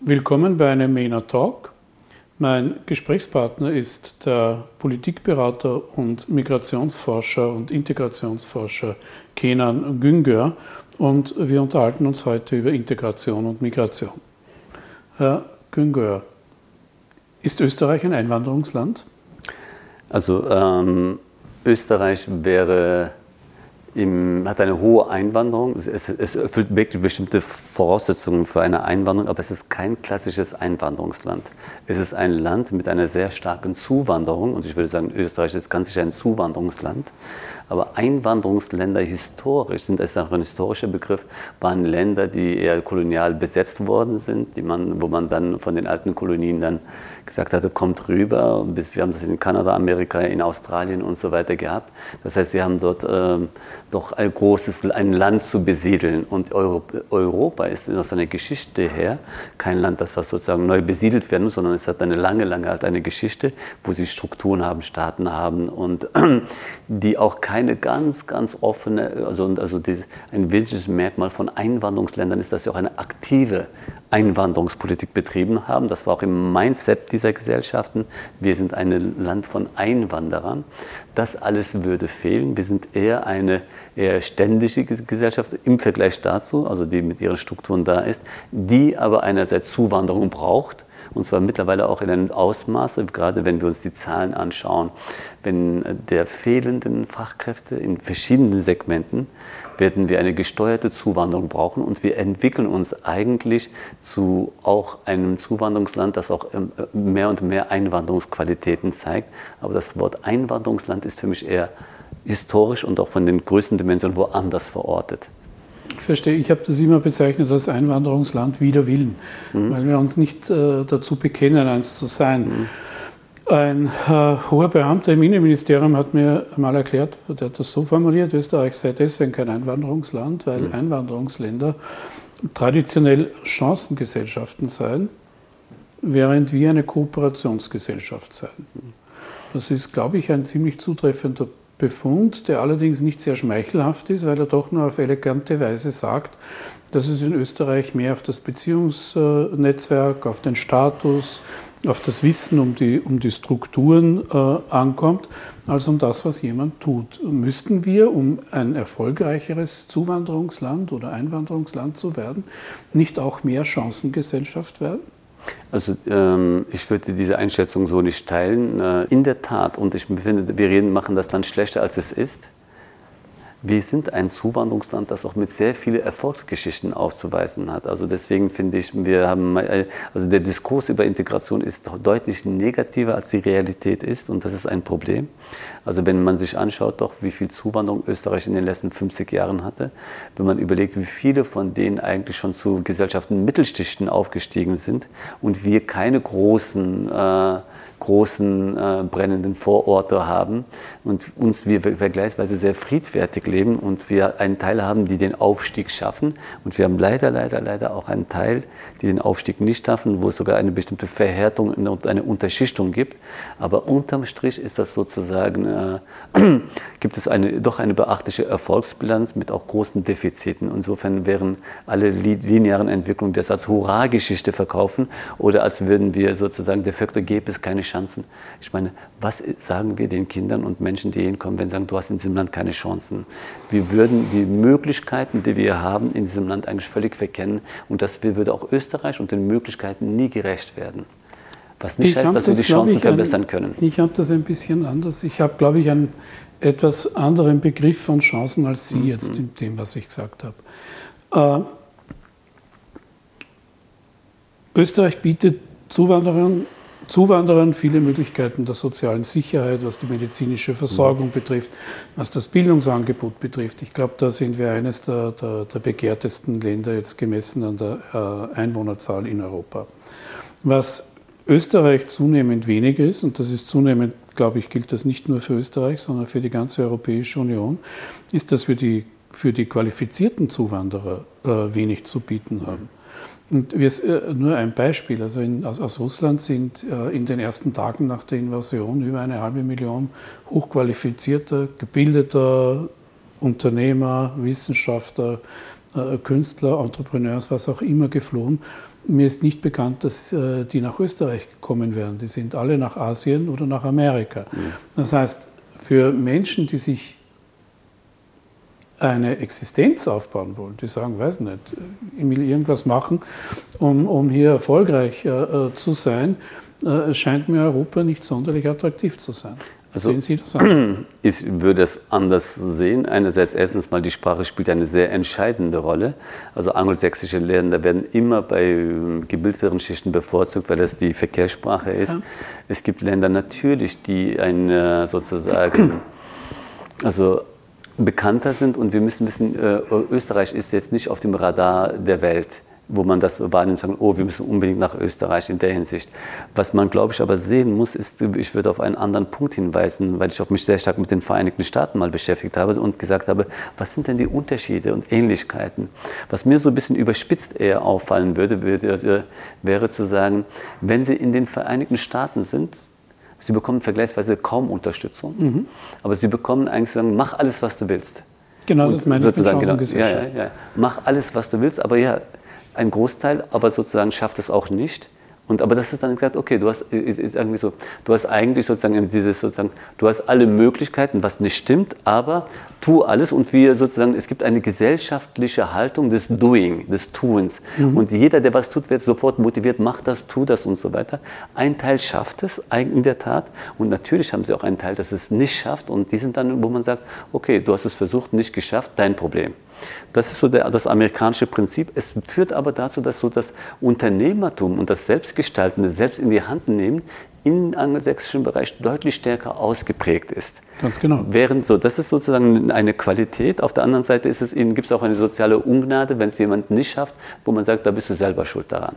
Willkommen bei einem MENA Talk. Mein Gesprächspartner ist der Politikberater und Migrationsforscher und Integrationsforscher Kenan Güngör und wir unterhalten uns heute über Integration und Migration. Herr Güngör, ist Österreich ein Einwanderungsland? Also ähm, Österreich wäre im, hat eine hohe Einwanderung. Es, es, erfüllt wirklich bestimmte Voraussetzungen für eine Einwanderung, aber es ist kein klassisches Einwanderungsland. Es ist ein Land mit einer sehr starken Zuwanderung und ich würde sagen, Österreich ist ganz sicher ein Zuwanderungsland. Aber Einwanderungsländer historisch, sind es auch ein historischer Begriff, waren Länder, die eher kolonial besetzt worden sind, die man, wo man dann von den alten Kolonien dann gesagt hatte, kommt rüber. Bis wir haben das in Kanada, Amerika, in Australien und so weiter gehabt. Das heißt, sie haben dort ähm, doch ein großes ein Land zu besiedeln. Und Europa ist aus seiner Geschichte her kein Land, das sozusagen neu besiedelt werden muss, sondern es hat eine lange, lange halt eine Geschichte, wo sie Strukturen haben, Staaten haben und die auch keine ganz, ganz offene, also, also dieses, ein wesentliches Merkmal von Einwanderungsländern ist, dass sie auch eine aktive Einwanderungspolitik betrieben haben. Das war auch im Mindset dieser Gesellschaften. Wir sind ein Land von Einwanderern. Das alles würde fehlen. Wir sind eher eine eher ständische Gesellschaft im Vergleich dazu, also die mit ihren Strukturen da ist, die aber einerseits Zuwanderung braucht und zwar mittlerweile auch in einem Ausmaß, gerade wenn wir uns die Zahlen anschauen, wenn der fehlenden Fachkräfte in verschiedenen Segmenten werden wir eine gesteuerte Zuwanderung brauchen und wir entwickeln uns eigentlich zu auch einem Zuwanderungsland, das auch ähm, mehr und mehr Einwanderungsqualitäten zeigt. Aber das Wort Einwanderungsland ist für mich eher historisch und auch von den größten Dimensionen woanders verortet. Ich verstehe, ich habe das immer bezeichnet als Einwanderungsland wider Willen, mhm. weil wir uns nicht äh, dazu bekennen, eins zu sein. Mhm. Ein äh, hoher Beamter im Innenministerium hat mir mal erklärt, der hat das so formuliert, Österreich sei deswegen kein Einwanderungsland, weil mhm. Einwanderungsländer traditionell Chancengesellschaften seien, während wir eine Kooperationsgesellschaft seien. Das ist, glaube ich, ein ziemlich zutreffender Befund, der allerdings nicht sehr schmeichelhaft ist, weil er doch nur auf elegante Weise sagt, dass es in Österreich mehr auf das Beziehungsnetzwerk, auf den Status, auf das Wissen um die, um die Strukturen äh, ankommt, als um das, was jemand tut. Müssten wir, um ein erfolgreicheres Zuwanderungsland oder Einwanderungsland zu werden, nicht auch mehr Chancengesellschaft werden? Also ähm, ich würde diese Einschätzung so nicht teilen. Äh, in der Tat, und ich finde, wir reden, machen das Land schlechter, als es ist. Wir sind ein Zuwanderungsland, das auch mit sehr vielen Erfolgsgeschichten aufzuweisen hat. Also deswegen finde ich, wir haben, also der Diskurs über Integration ist deutlich negativer, als die Realität ist und das ist ein Problem. Also wenn man sich anschaut, doch wie viel Zuwanderung Österreich in den letzten 50 Jahren hatte, wenn man überlegt, wie viele von denen eigentlich schon zu Gesellschaften Mittelschichten aufgestiegen sind und wir keine großen äh, großen äh, brennenden Vororte haben und uns wir vergleichsweise sehr friedfertig leben und wir einen Teil haben, die den Aufstieg schaffen und wir haben leider, leider, leider auch einen Teil, die den Aufstieg nicht schaffen, wo es sogar eine bestimmte Verhärtung und eine Unterschichtung gibt. Aber unterm Strich ist das sozusagen, äh, gibt es eine, doch eine beachtliche Erfolgsbilanz mit auch großen Defiziten. Insofern wären alle linearen Entwicklungen das als Hurra-Geschichte verkaufen oder als würden wir sozusagen, de facto gäbe es keine Chancen. Ich meine, was sagen wir den Kindern und Menschen, die hinkommen, wenn sie sagen, du hast in diesem Land keine Chancen? Wir würden die Möglichkeiten, die wir haben, in diesem Land eigentlich völlig verkennen und das würde auch Österreich und den Möglichkeiten nie gerecht werden. Was nicht ich heißt, dass das, wir die Chancen verbessern können. Ich habe das ein bisschen anders. Ich habe, glaube ich, einen etwas anderen Begriff von Chancen als Sie mhm. jetzt in dem, was ich gesagt habe. Äh, Österreich bietet Zuwanderern Zuwanderern viele Möglichkeiten der sozialen Sicherheit, was die medizinische Versorgung betrifft, was das Bildungsangebot betrifft. Ich glaube, da sind wir eines der, der, der begehrtesten Länder jetzt gemessen an der äh, Einwohnerzahl in Europa. Was Österreich zunehmend weniger ist, und das ist zunehmend, glaube ich, gilt das nicht nur für Österreich, sondern für die ganze Europäische Union, ist, dass wir die, für die qualifizierten Zuwanderer äh, wenig zu bieten haben. Und wir, äh, nur ein Beispiel, also in, aus, aus, Russland sind äh, in den ersten Tagen nach der Invasion über eine halbe Million hochqualifizierter, gebildeter Unternehmer, Wissenschaftler, äh, Künstler, Entrepreneurs, was auch immer geflohen. Mir ist nicht bekannt, dass äh, die nach Österreich gekommen wären. Die sind alle nach Asien oder nach Amerika. Mhm. Das heißt, für Menschen, die sich eine Existenz aufbauen wollen, die sagen, weiß nicht, ich will irgendwas machen, um, um hier erfolgreich äh, äh zu sein, äh, scheint mir Europa nicht sonderlich attraktiv zu sein. Also, sehen Sie das anders? Ich würde es anders sehen. Einerseits erstens mal, die Sprache spielt eine sehr entscheidende Rolle. Also angelsächsische Länder werden immer bei ähm, gebildeteren Schichten bevorzugt, weil das die Verkehrssprache ist. Ja. Es gibt Länder natürlich, die ein sozusagen, also bekannter sind und wir müssen wissen, äh, Österreich ist jetzt nicht auf dem Radar der Welt wo man das wahrnimmt, sagen, oh, wir müssen unbedingt nach Österreich in der Hinsicht. Was man, glaube ich, aber sehen muss, ist, ich würde auf einen anderen Punkt hinweisen, weil ich auch mich sehr stark mit den Vereinigten Staaten mal beschäftigt habe und gesagt habe, was sind denn die Unterschiede und Ähnlichkeiten? Was mir so ein bisschen überspitzt eher auffallen würde, würde also, wäre zu sagen, wenn Sie in den Vereinigten Staaten sind, Sie bekommen vergleichsweise kaum Unterstützung, mhm. aber Sie bekommen eigentlich sagen, mach alles, was du willst. Genau, das meine ich sozusagen, genau, ja, ja, ja. Mach alles, was du willst, aber ja, ein Großteil, aber sozusagen schafft es auch nicht. Und, aber das ist dann gesagt, okay, du hast, ist, ist irgendwie so, du hast eigentlich sozusagen dieses sozusagen, du hast alle Möglichkeiten, was nicht stimmt, aber tu alles und wir sozusagen, es gibt eine gesellschaftliche Haltung des Doing, des Tuens. Mhm. Und jeder, der was tut, wird sofort motiviert, mach das, tu das und so weiter. Ein Teil schafft es in der Tat und natürlich haben sie auch einen Teil, das es nicht schafft und die sind dann, wo man sagt, okay, du hast es versucht, nicht geschafft, dein Problem. Das ist so der, das amerikanische Prinzip. Es führt aber dazu, dass so das Unternehmertum und das Selbstgestaltende, selbst in die Hand nehmen, im angelsächsischen Bereich deutlich stärker ausgeprägt ist. Ganz genau. Während so, das ist sozusagen eine Qualität. Auf der anderen Seite ist es, gibt es auch eine soziale Ungnade, wenn es jemand nicht schafft, wo man sagt, da bist du selber schuld daran.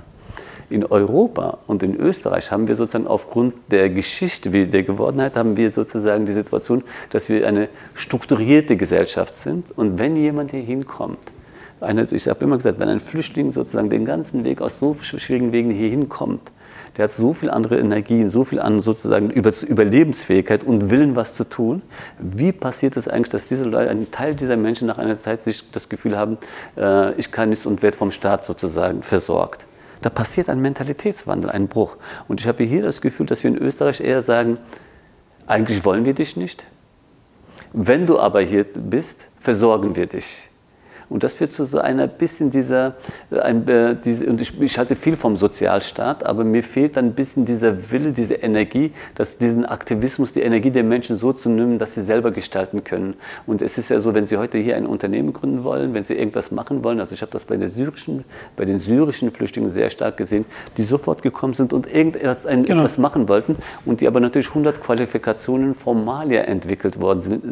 In Europa und in Österreich haben wir sozusagen aufgrund der Geschichte, der Gewordenheit, haben wir sozusagen die Situation, dass wir eine strukturierte Gesellschaft sind. Und wenn jemand hier hinkommt, ich habe immer gesagt, wenn ein Flüchtling sozusagen den ganzen Weg aus so schwierigen Wegen hier hinkommt, der hat so viel andere Energien, so viel an sozusagen Überlebensfähigkeit und Willen, was zu tun. Wie passiert es eigentlich, dass diese Leute, ein Teil dieser Menschen nach einer Zeit sich das Gefühl haben, äh, ich kann nichts und werde vom Staat sozusagen versorgt? Da passiert ein Mentalitätswandel, ein Bruch. Und ich habe hier das Gefühl, dass wir in Österreich eher sagen, eigentlich wollen wir dich nicht. Wenn du aber hier bist, versorgen wir dich. Und das führt zu so einer bisschen dieser, ein, äh, diese, und ich, ich, halte viel vom Sozialstaat, aber mir fehlt dann ein bisschen dieser Wille, diese Energie, dass diesen Aktivismus, die Energie der Menschen so zu nehmen, dass sie selber gestalten können. Und es ist ja so, wenn Sie heute hier ein Unternehmen gründen wollen, wenn Sie irgendwas machen wollen, also ich habe das bei, der syrischen, bei den syrischen Flüchtlingen sehr stark gesehen, die sofort gekommen sind und irgendetwas ein, genau. etwas machen wollten und die aber natürlich 100 Qualifikationen Formalia entwickelt worden sind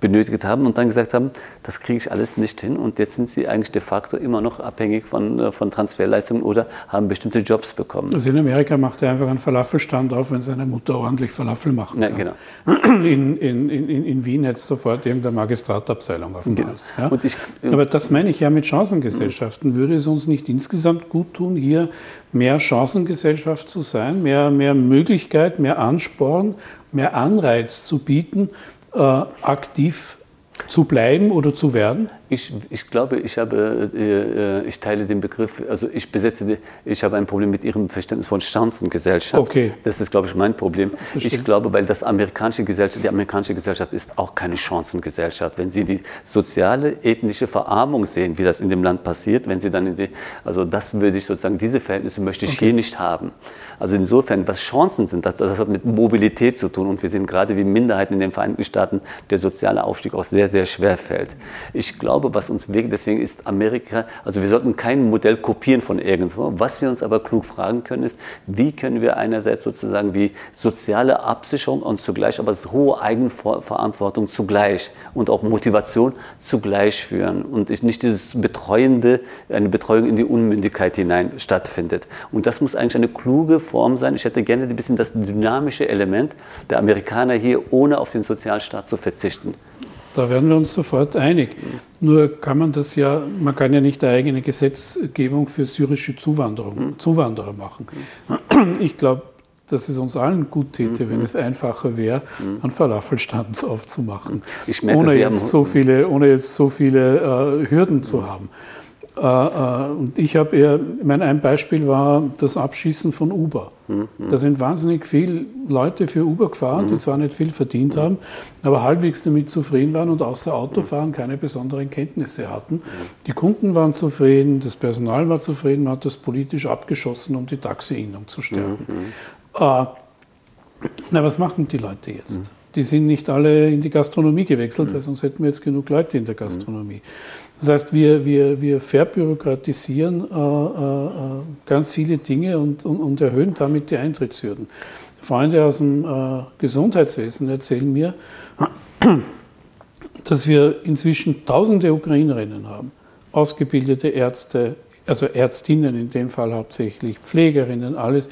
benötigt haben und dann gesagt haben, das kriege ich alles nicht hin. Und jetzt sind sie eigentlich de facto immer noch abhängig von, äh, von Transferleistungen oder haben bestimmte Jobs bekommen. Also in Amerika macht er einfach einen Falafelstand auf, wenn seine Mutter ordentlich Falafel macht. Ja, genau. In, in, in, in Wien hätte es sofort irgendeine Magistratabteilung auf dem genau. Hals. Ja? Ich, Aber das meine ich ja mit Chancengesellschaften. Würde es uns nicht insgesamt gut tun, hier mehr Chancengesellschaft zu sein, mehr, mehr Möglichkeit, mehr Ansporn, mehr Anreiz zu bieten, aktiv zu bleiben oder zu werden? Ich, ich glaube, ich, habe, äh, ich teile den Begriff, also ich besetze, ich habe ein Problem mit Ihrem Verständnis von Chancengesellschaft. Okay. Das ist, glaube ich, mein Problem. Verstehe. Ich glaube, weil das amerikanische Gesellschaft, die amerikanische Gesellschaft ist auch keine Chancengesellschaft. Wenn Sie die soziale, ethnische Verarmung sehen, wie das in dem Land passiert, wenn Sie dann in die, also das würde ich sozusagen, diese Verhältnisse möchte ich okay. hier nicht haben. Also insofern, was Chancen sind, das, das hat mit Mobilität zu tun und wir sehen gerade wie Minderheiten in den Vereinigten Staaten der soziale Aufstieg auch sehr, sehr schwer fällt. Ich glaube, glaube, was uns wirkt, deswegen ist Amerika, also wir sollten kein Modell kopieren von irgendwo. Was wir uns aber klug fragen können, ist, wie können wir einerseits sozusagen wie soziale Absicherung und zugleich aber hohe Eigenverantwortung zugleich und auch Motivation zugleich führen und nicht dieses betreuende, eine Betreuung in die Unmündigkeit hinein stattfindet. Und das muss eigentlich eine kluge Form sein. Ich hätte gerne ein bisschen das dynamische Element der Amerikaner hier, ohne auf den Sozialstaat zu verzichten. Da werden wir uns sofort einig. Nur kann man das ja, man kann ja nicht eine eigene Gesetzgebung für syrische Zuwanderung, mhm. Zuwanderer machen. Ich glaube, dass es uns allen gut täte, mhm. wenn es einfacher wäre, mhm. einen Falafelstand aufzumachen, merke, ohne, jetzt so viele, ohne jetzt so viele äh, Hürden zu haben. Äh, äh, und ich habe eher, mein ein Beispiel war das Abschießen von Uber. Mhm. Da sind wahnsinnig viele Leute für Uber gefahren, mhm. die zwar nicht viel verdient mhm. haben, aber halbwegs damit zufrieden waren und außer Autofahren keine besonderen Kenntnisse hatten. Die Kunden waren zufrieden, das Personal war zufrieden, man hat das politisch abgeschossen, um die Taxi-Innung zu stärken. Äh, na, was machen die Leute jetzt? Die sind nicht alle in die Gastronomie gewechselt, weil sonst hätten wir jetzt genug Leute in der Gastronomie. Das heißt, wir, wir, wir verbürokratisieren äh, äh, ganz viele Dinge und, und, und, erhöhen damit die Eintrittshürden. Freunde aus dem äh, Gesundheitswesen erzählen mir, dass wir inzwischen tausende Ukrainerinnen haben, ausgebildete Ärzte, also Ärztinnen in dem Fall hauptsächlich, Pflegerinnen, alles,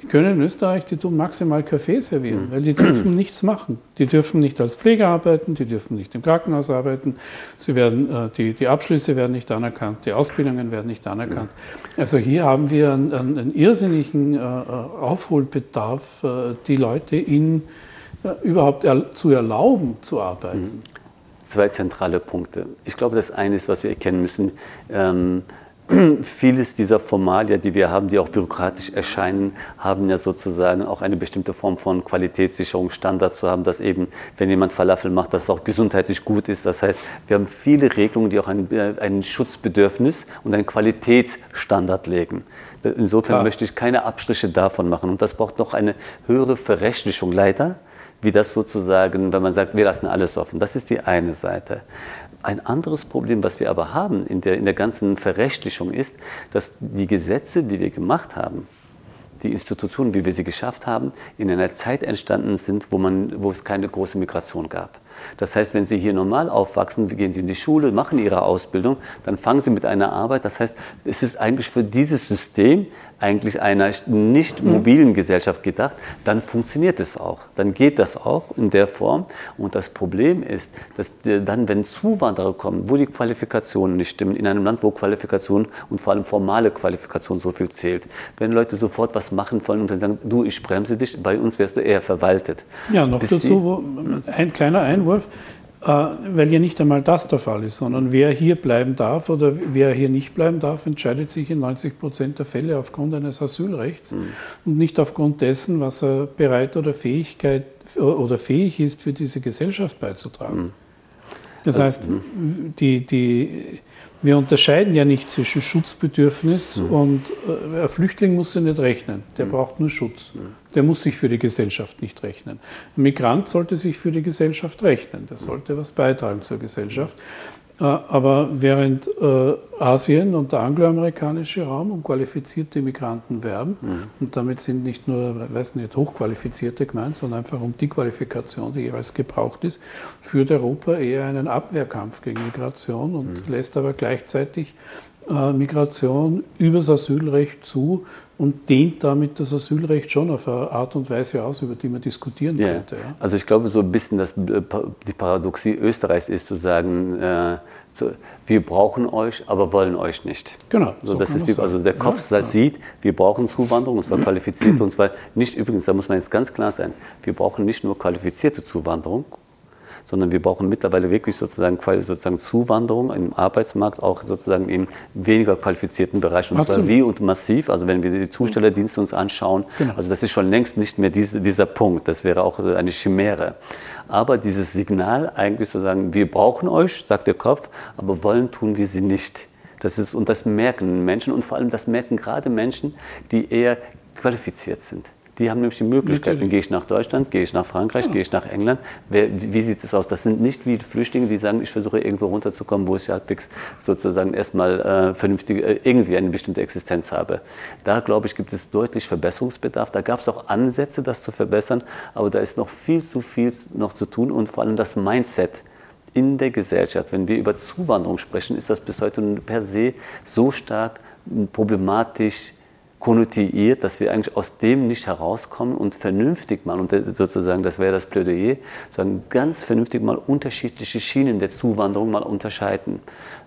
die können in Österreich, die tun maximal Kaffee servieren, weil die dürfen nichts machen. Die dürfen nicht als Pfleger arbeiten, die dürfen nicht im Krankenhaus arbeiten, sie werden, äh, die, die Abschlüsse werden nicht anerkannt, die Ausbildungen werden nicht anerkannt. Also hier haben wir einen, einen irrsinnigen äh, äh, Aufholbedarf, die Leute in, überhaupt zu erlauben zu arbeiten. Mhm. Zwei zentrale Punkte. Ich glaube, das eine ist, was wir erkennen müssen. Ähm, vieles dieser Formalien, die wir haben, die auch bürokratisch erscheinen, haben ja sozusagen auch eine bestimmte Form von Qualitätssicherung, Standard zu haben, dass eben, wenn jemand Falafel macht, dass es auch gesundheitlich gut ist. Das heißt, wir haben viele Regelungen, die auch ein, äh, ein Schutzbedürfnis und einen Qualitätsstandard legen. Insofern Klar. möchte ich keine Abstriche davon machen. Und das braucht noch eine höhere Verrechtlichung, leider wie das sozusagen, wenn man sagt, wir lassen alles offen. Das ist die eine Seite. Ein anderes Problem, was wir aber haben in der, in der ganzen Verrechtlichung, ist, dass die Gesetze, die wir gemacht haben, die Institutionen, wie wir sie geschafft haben, in einer Zeit entstanden sind, wo, man, wo es keine große Migration gab. Das heißt, wenn Sie hier normal aufwachsen, gehen Sie in die Schule, machen Ihre Ausbildung, dann fangen Sie mit einer Arbeit. Das heißt, es ist eigentlich für dieses System eigentlich einer nicht mhm. mobilen Gesellschaft gedacht, dann funktioniert es auch. Dann geht das auch in der Form. Und das Problem ist, dass dann, wenn Zuwanderer kommen, wo die Qualifikationen nicht stimmen, in einem Land, wo Qualifikation und vor allem formale Qualifikation so viel zählt, wenn Leute sofort was machen wollen und dann sagen, du, ich bremse dich, bei uns wirst du eher verwaltet. Ja, noch Bis dazu ein kleiner Einwurf weil ja nicht einmal das der Fall ist, sondern wer hier bleiben darf oder wer hier nicht bleiben darf, entscheidet sich in 90 Prozent der Fälle aufgrund eines Asylrechts mhm. und nicht aufgrund dessen, was er bereit oder Fähigkeit oder fähig ist, für diese Gesellschaft beizutragen. Mhm. Das also, heißt, mhm. die, die, wir unterscheiden ja nicht zwischen Schutzbedürfnis mhm. und äh, ein Flüchtling muss sich nicht rechnen. Der mhm. braucht nur Schutz. Mhm. Der muss sich für die Gesellschaft nicht rechnen. Ein Migrant sollte sich für die Gesellschaft rechnen. Der sollte was beitragen zur Gesellschaft. Aber während äh, Asien und der angloamerikanische Raum um qualifizierte Migranten werben, mhm. und damit sind nicht nur, weiß nicht, hochqualifizierte gemeint, sondern einfach um die Qualifikation, die jeweils gebraucht ist, führt Europa eher einen Abwehrkampf gegen Migration und mhm. lässt aber gleichzeitig äh, Migration übers Asylrecht zu und dehnt damit das Asylrecht schon auf eine Art und Weise aus, über die man diskutieren ja. könnte. Ja? Also ich glaube, so ein bisschen das, äh, die Paradoxie Österreichs ist zu sagen, äh, so, wir brauchen euch, aber wollen euch nicht. Genau. So, so das ist die, also der Kopf ja, sieht, wir brauchen Zuwanderung, und zwar qualifizierte, und zwar nicht übrigens, da muss man jetzt ganz klar sein, wir brauchen nicht nur qualifizierte Zuwanderung, sondern wir brauchen mittlerweile wirklich sozusagen, sozusagen Zuwanderung im Arbeitsmarkt, auch sozusagen in weniger qualifizierten Bereichen. Und Absolut. zwar wie und massiv. Also wenn wir die Zustellerdienste uns anschauen, genau. also das ist schon längst nicht mehr diese, dieser Punkt. Das wäre auch eine Chimäre. Aber dieses Signal eigentlich sozusagen, wir brauchen euch, sagt der Kopf, aber wollen tun wir sie nicht. Das ist, und das merken Menschen und vor allem das merken gerade Menschen, die eher qualifiziert sind. Die haben nämlich die Möglichkeiten, gehe ich nach Deutschland, gehe ich nach Frankreich, ja. gehe ich nach England. Wer, wie sieht es aus? Das sind nicht wie Flüchtlinge, die sagen, ich versuche irgendwo runterzukommen, wo ich halbwegs sozusagen erstmal äh, vernünftig, äh, irgendwie eine bestimmte Existenz habe. Da, glaube ich, gibt es deutlich Verbesserungsbedarf. Da gab es auch Ansätze, das zu verbessern, aber da ist noch viel zu viel noch zu tun und vor allem das Mindset in der Gesellschaft. Wenn wir über Zuwanderung sprechen, ist das bis heute per se so stark problematisch konnotiert, dass wir eigentlich aus dem nicht herauskommen und vernünftig mal, und sozusagen, das wäre das Plädoyer, sagen ganz vernünftig mal unterschiedliche Schienen der Zuwanderung mal unterscheiden.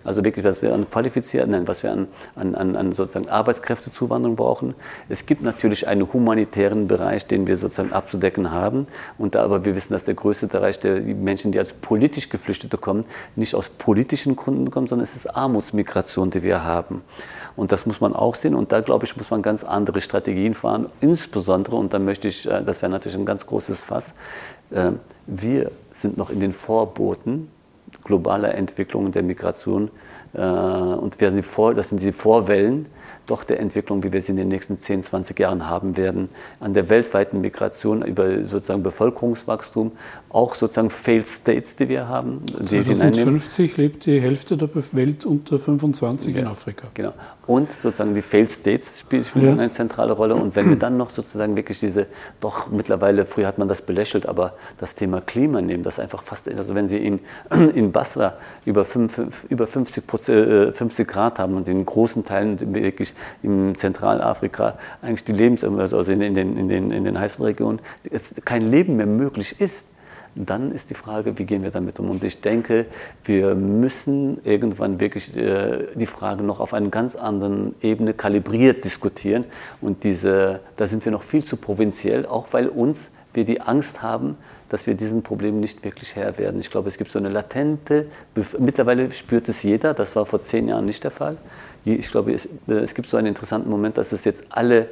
Also wirklich, was wir an qualifizierten, nein, was wir an, an, an sozusagen Arbeitskräftezuwanderung brauchen. Es gibt natürlich einen humanitären Bereich, den wir sozusagen abzudecken haben. Und da aber wir wissen, dass der größte Bereich der Menschen, die als politisch Geflüchtete kommen, nicht aus politischen Gründen kommen, sondern es ist Armutsmigration, die wir haben. Und das muss man auch sehen. Und da, glaube ich, muss man ganz andere Strategien fahren. Insbesondere, und da möchte ich, äh, das wäre natürlich ein ganz großes Fass, äh, wir sind noch in den Vorboten globaler Entwicklungen der Migration. Äh, und wir sind Vor, das sind die Vorwellen doch der Entwicklung, wie wir sie in den nächsten 10, 20 Jahren haben werden, an der weltweiten Migration über sozusagen Bevölkerungswachstum, auch sozusagen Failed States, die wir haben. 2050 lebt die Hälfte der Welt unter 25 ja, in Afrika. Genau. Und sozusagen die Failed States spielen ja. eine zentrale Rolle. Und wenn wir dann noch sozusagen wirklich diese, doch mittlerweile, früher hat man das belächelt, aber das Thema Klima nehmen, das einfach fast, also wenn Sie in, in Basra über, 5, über 50, 50 äh, Grad haben und in großen Teilen wirklich in Zentralafrika eigentlich die Lebens-, also in, in, den, in, den, in den heißen Regionen, kein Leben mehr möglich ist, dann ist die Frage, wie gehen wir damit um? Und ich denke, wir müssen irgendwann wirklich äh, die Frage noch auf einer ganz anderen Ebene kalibriert diskutieren. Und diese, da sind wir noch viel zu provinziell, auch weil uns wir die Angst haben, dass wir diesen Problemen nicht wirklich Herr werden. Ich glaube, es gibt so eine latente, mittlerweile spürt es jeder, das war vor zehn Jahren nicht der Fall, ich glaube, es, äh, es gibt so einen interessanten Moment, dass es jetzt alle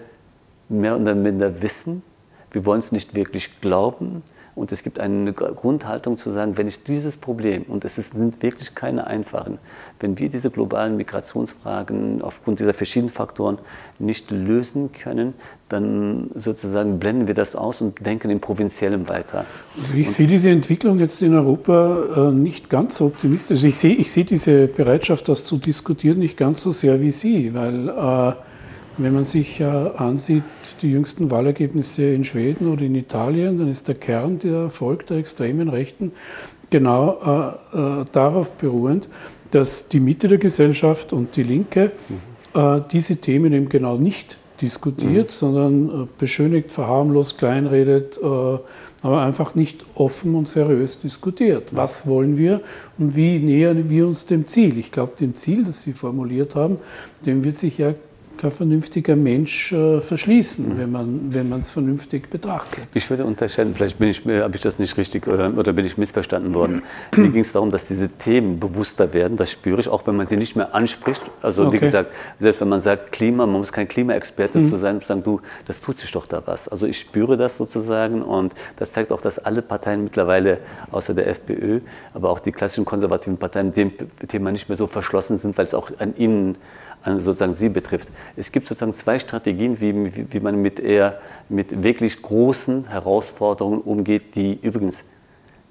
mehr oder minder wissen. Wir wollen es nicht wirklich glauben. Und es gibt eine Grundhaltung zu sagen, wenn ich dieses Problem, und es sind wirklich keine einfachen, wenn wir diese globalen Migrationsfragen aufgrund dieser verschiedenen Faktoren nicht lösen können, dann sozusagen blenden wir das aus und denken im Provinziellen weiter. Also ich und sehe diese Entwicklung jetzt in Europa äh, nicht ganz so optimistisch. Ich sehe, ich sehe diese Bereitschaft, das zu diskutieren, nicht ganz so sehr wie Sie, weil äh, wenn man sich ansieht, die jüngsten Wahlergebnisse in Schweden oder in Italien, dann ist der Kern der Erfolg der extremen Rechten genau äh, äh, darauf beruhend, dass die Mitte der Gesellschaft und die Linke mhm. äh, diese Themen eben genau nicht diskutiert, mhm. sondern äh, beschönigt, verharmlost, kleinredet, äh, aber einfach nicht offen und seriös diskutiert. Was wollen wir und wie nähern wir uns dem Ziel? Ich glaube, dem Ziel, das Sie formuliert haben, dem wird sich ja kein vernünftiger Mensch äh, verschließen, mhm. wenn man wenn es vernünftig betrachtet. Ich würde unterscheiden, vielleicht ich, habe ich das nicht richtig äh, oder bin ich missverstanden worden. Mhm. Mir ging es darum, dass diese Themen bewusster werden, das spüre ich, auch wenn man sie nicht mehr anspricht. Also okay. wie gesagt, selbst wenn man sagt Klima, man muss kein Klimaexperte mhm. zu sein, sagen, du, das tut sich doch da was. Also ich spüre das sozusagen und das zeigt auch, dass alle Parteien mittlerweile, außer der FPÖ, aber auch die klassischen konservativen Parteien dem Thema nicht mehr so verschlossen sind, weil es auch an ihnen sozusagen Sie betrifft. Es gibt sozusagen zwei Strategien, wie, wie, wie man mit eher mit wirklich großen Herausforderungen umgeht, die übrigens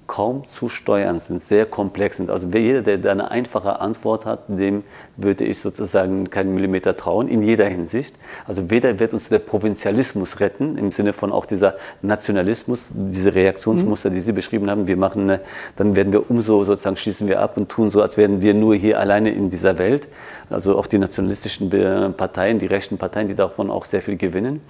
kaum zu steuern sind, sehr komplex sind. Also jeder, der da eine einfache Antwort hat, dem würde ich sozusagen keinen Millimeter trauen, in jeder Hinsicht. Also weder wird uns der Provinzialismus retten, im Sinne von auch dieser Nationalismus, diese Reaktionsmuster, die Sie beschrieben haben. Wir machen, dann werden wir umso sozusagen schließen wir ab und tun so, als wären wir nur hier alleine in dieser Welt. Also auch die nationalistischen Parteien, die rechten Parteien, die davon auch sehr viel gewinnen.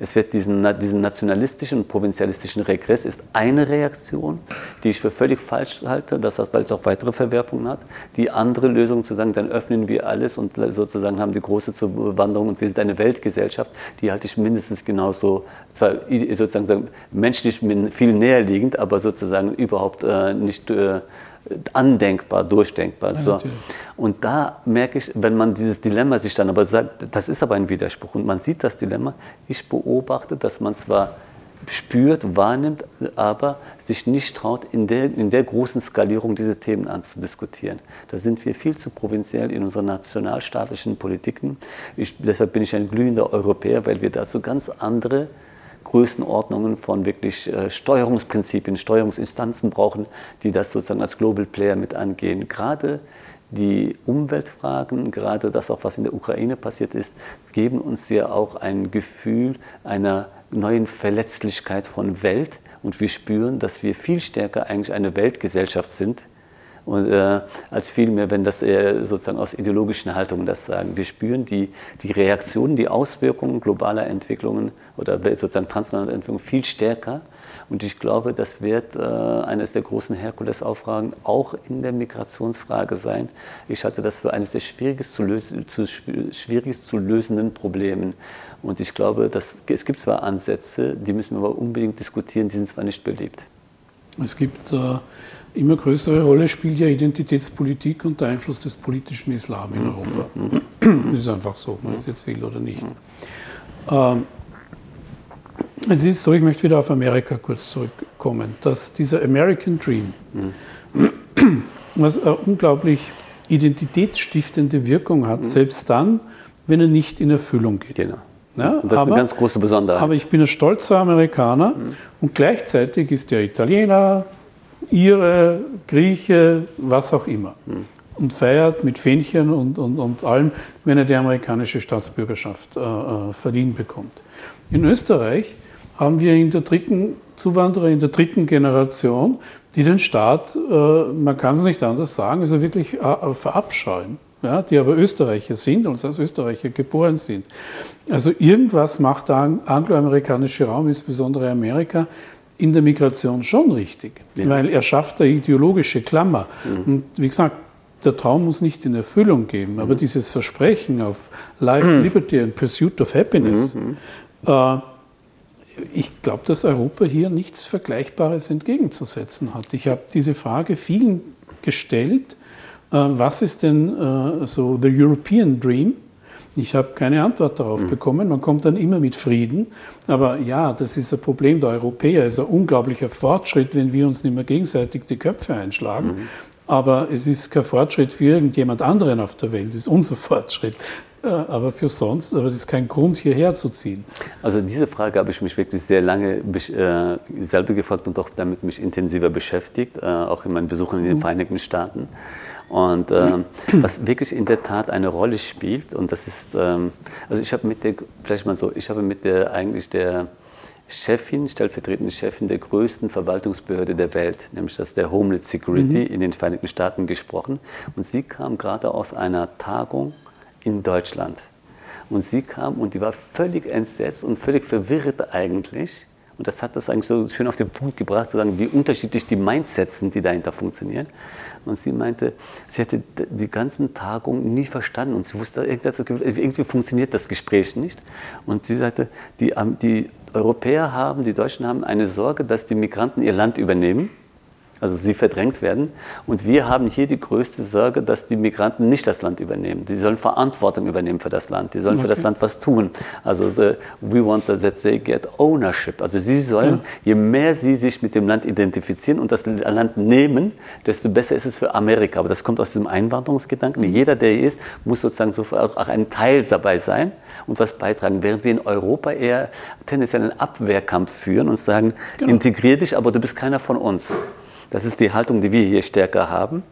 Es wird diesen, diesen nationalistischen und provinzialistischen Regress ist eine Reaktion, die ich für völlig falsch halte, dass das, weil es auch weitere Verwerfungen hat. Die andere Lösung zu sagen, dann öffnen wir alles und sozusagen haben die große Zuwanderung und wir sind eine Weltgesellschaft, die halte ich mindestens genauso, zwar sozusagen menschlich viel näher liegend, aber sozusagen überhaupt äh, nicht äh, andenkbar, durchdenkbar. So. Und da merke ich, wenn man dieses Dilemma sich dann aber sagt, das ist aber ein Widerspruch und man sieht das Dilemma, ich beobachte, dass man zwar spürt, wahrnimmt, aber sich nicht traut, in der, in der großen Skalierung diese Themen anzudiskutieren. Da sind wir viel zu provinziell in unseren nationalstaatlichen Politiken. Ich, deshalb bin ich ein glühender Europäer, weil wir dazu ganz andere Größenordnungen von wirklich äh, Steuerungsprinzipien, Steuerungsinstanzen brauchen, die das sozusagen als Global Player mit angehen. Gerade die Umweltfragen, gerade das auch, was in der Ukraine passiert ist, geben uns ja auch ein Gefühl einer neuen Verletzlichkeit von Welt. Und wir spüren, dass wir viel stärker eigentlich eine Weltgesellschaft sind und, äh, als vielmehr, wenn das eher sozusagen aus ideologischen Haltungen das sagen. Wir spüren die, die Reaktionen, die Auswirkungen globaler Entwicklungen oder sozusagen transnationaler Entwicklungen viel stärker. Und ich glaube, das wird äh, eines der großen Herkulesaufragen auch in der Migrationsfrage sein. Ich halte das für eines der schwierigst zu, lösen, zu, schwierigst zu lösenden Problemen. Und ich glaube, dass, es gibt zwar Ansätze, die müssen wir aber unbedingt diskutieren, die sind zwar nicht beliebt. Es gibt äh, immer größere Rolle spielt ja Identitätspolitik und der Einfluss des politischen Islam in Europa. Das ist einfach so, ob man es jetzt will oder nicht. Ähm, es ist so, ich möchte wieder auf Amerika kurz zurückkommen, dass dieser American Dream, was eine unglaublich identitätsstiftende Wirkung hat, selbst dann, wenn er nicht in Erfüllung geht. Genau. Ja, und das aber, ist eine ganz große Besonderheit. Aber ich bin ein stolzer Amerikaner mhm. und gleichzeitig ist der Italiener, Ire, Grieche, was auch immer. Mhm. Und feiert mit Fähnchen und, und, und allem, wenn er die amerikanische Staatsbürgerschaft äh, äh, verdient bekommt. In Österreich haben wir in der dritten Zuwanderer, in der dritten Generation, die den Staat, äh, man kann es nicht anders sagen, also wirklich äh, verabscheuen. Ja, die aber Österreicher sind und als Österreicher geboren sind. Also irgendwas macht der angloamerikanische Raum, insbesondere Amerika, in der Migration schon richtig, ja. weil er schafft eine ideologische Klammer. Mhm. Und wie gesagt, der Traum muss nicht in Erfüllung gehen, aber mhm. dieses Versprechen auf Life, mhm. Liberty and Pursuit of Happiness, mhm. äh, ich glaube, dass Europa hier nichts Vergleichbares entgegenzusetzen hat. Ich habe diese Frage vielen gestellt, äh, was ist denn äh, so the European Dream? Ich habe keine Antwort darauf mhm. bekommen. Man kommt dann immer mit Frieden. Aber ja, das ist ein Problem der Europäer. Es ist ein unglaublicher Fortschritt, wenn wir uns nicht mehr gegenseitig die Köpfe einschlagen. Mhm. Aber es ist kein Fortschritt für irgendjemand anderen auf der Welt. Es ist unser Fortschritt. Äh, aber für sonst, aber das ist kein Grund, hierher zu ziehen. Also diese Frage habe ich mich wirklich sehr lange äh, selber gefragt und auch damit mich intensiver beschäftigt, äh, auch in meinen Besuchen in den mhm. Vereinigten Staaten. Und ähm, was wirklich in der Tat eine Rolle spielt, und das ist, ähm, also ich habe mit der, vielleicht mal so, ich habe mit der eigentlich der Chefin, stellvertretende Chefin der größten Verwaltungsbehörde der Welt, nämlich das der Homeland Security mhm. in den Vereinigten Staaten gesprochen. Und sie kam gerade aus einer Tagung in Deutschland. Und sie kam und die war völlig entsetzt und völlig verwirrt eigentlich. Und das hat das eigentlich so schön auf den Punkt gebracht, zu sagen, wie unterschiedlich die Mindsets sind, die dahinter funktionieren. Und sie meinte, sie hätte die ganzen Tagungen nie verstanden und sie wusste, irgendwie funktioniert das Gespräch nicht. Und sie sagte, die, die Europäer haben, die Deutschen haben eine Sorge, dass die Migranten ihr Land übernehmen also sie verdrängt werden. Und wir haben hier die größte Sorge, dass die Migranten nicht das Land übernehmen. Die sollen Verantwortung übernehmen für das Land. Die sollen okay. für das Land was tun. Also the, we want that they get ownership. Also sie sollen, ja. je mehr sie sich mit dem Land identifizieren und das Land nehmen, desto besser ist es für Amerika. Aber das kommt aus diesem Einwanderungsgedanken. Mhm. Jeder, der hier ist, muss sozusagen sofort auch ein Teil dabei sein und was beitragen. Während wir in Europa eher tendenziell einen Abwehrkampf führen und sagen, genau. integrier dich, aber du bist keiner von uns. Das ist die Haltung, die wir hier stärker haben.